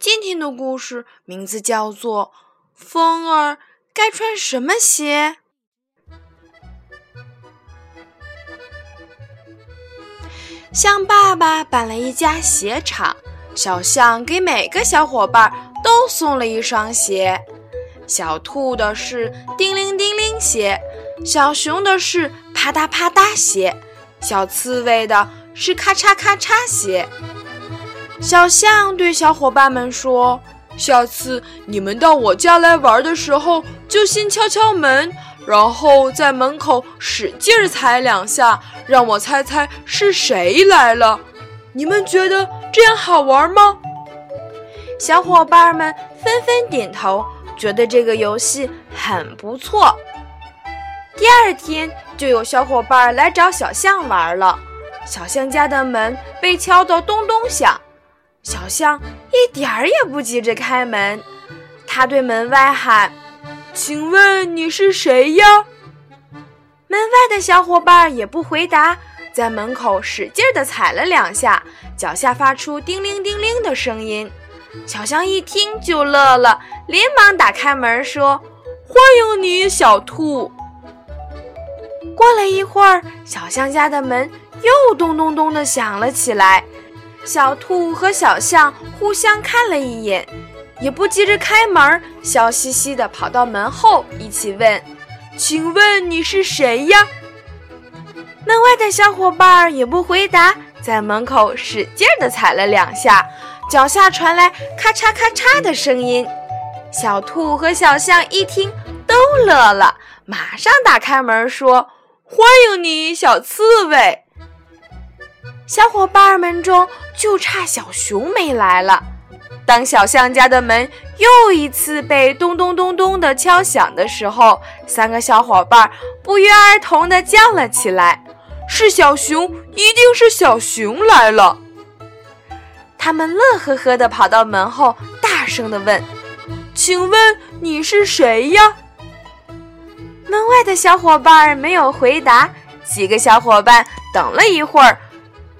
今天的故事名字叫做《风儿该穿什么鞋》。象爸爸办了一家鞋厂，小象给每个小伙伴都送了一双鞋。小兔的是叮铃叮铃鞋，小熊的是啪嗒啪嗒鞋，小刺猬的是咔嚓咔嚓鞋。小象对小伙伴们说：“下次你们到我家来玩的时候，就先敲敲门，然后在门口使劲踩两下，让我猜猜是谁来了。你们觉得这样好玩吗？”小伙伴们纷纷点头，觉得这个游戏很不错。第二天，就有小伙伴来找小象玩了。小象家的门被敲得咚咚响。小象一点儿也不急着开门，他对门外喊：“请问你是谁呀？”门外的小伙伴也不回答，在门口使劲地踩了两下，脚下发出叮铃叮铃的声音。小象一听就乐了，连忙打开门说：“欢迎你，小兔。”过了一会儿，小象家的门又咚咚咚地响了起来。小兔和小象互相看了一眼，也不急着开门，笑嘻嘻地跑到门后，一起问：“请问你是谁呀？”门外的小伙伴也不回答，在门口使劲地踩了两下，脚下传来咔嚓咔嚓的声音。小兔和小象一听都乐了，马上打开门说：“欢迎你，小刺猬。”小伙伴们中就差小熊没来了。当小象家的门又一次被咚咚咚咚的敲响的时候，三个小伙伴不约而同的叫了起来：“是小熊，一定是小熊来了！”他们乐呵呵的跑到门后，大声的问：“请问你是谁呀？”门外的小伙伴没有回答。几个小伙伴等了一会儿。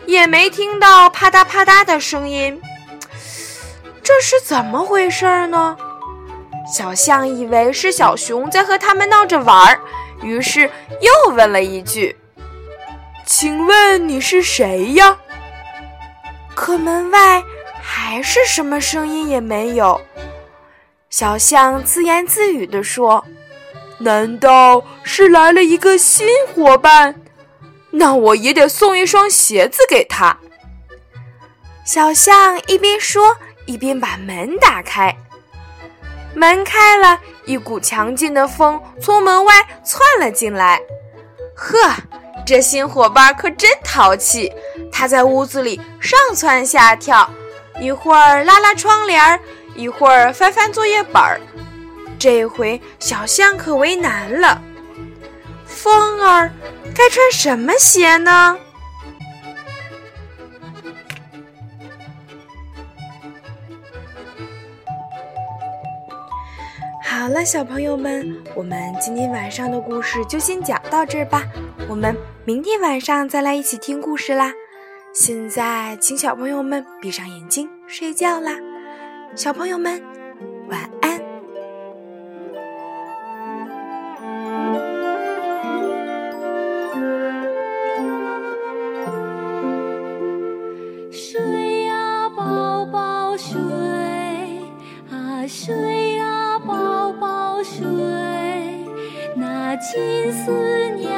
也没听到啪嗒啪嗒的声音，这是怎么回事呢？小象以为是小熊在和他们闹着玩儿，于是又问了一句：“请问你是谁呀？”可门外还是什么声音也没有。小象自言自语地说：“难道是来了一个新伙伴？”那我也得送一双鞋子给他。小象一边说，一边把门打开。门开了，一股强劲的风从门外窜了进来。呵，这新伙伴可真淘气！他在屋子里上蹿下跳，一会儿拉拉窗帘，一会儿翻翻作业本儿。这回小象可为难了。风儿。该穿什么鞋呢？好了，小朋友们，我们今天晚上的故事就先讲到这儿吧。我们明天晚上再来一起听故事啦。现在，请小朋友们闭上眼睛睡觉啦。小朋友们，晚安。睡呀宝宝睡啊睡呀宝宝睡那金丝鸟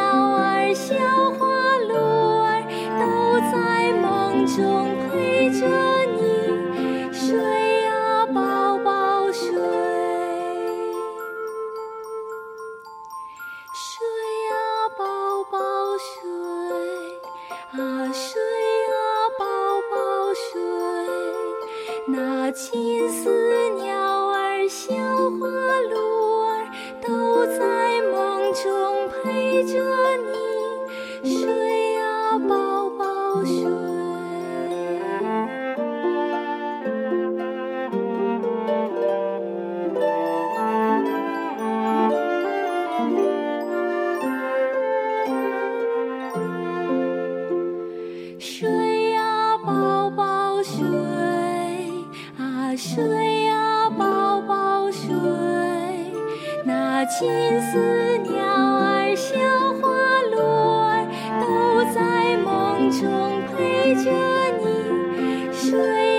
心似鸟儿，小花落。那金丝鸟儿、小花鹿儿都在梦中陪着你睡。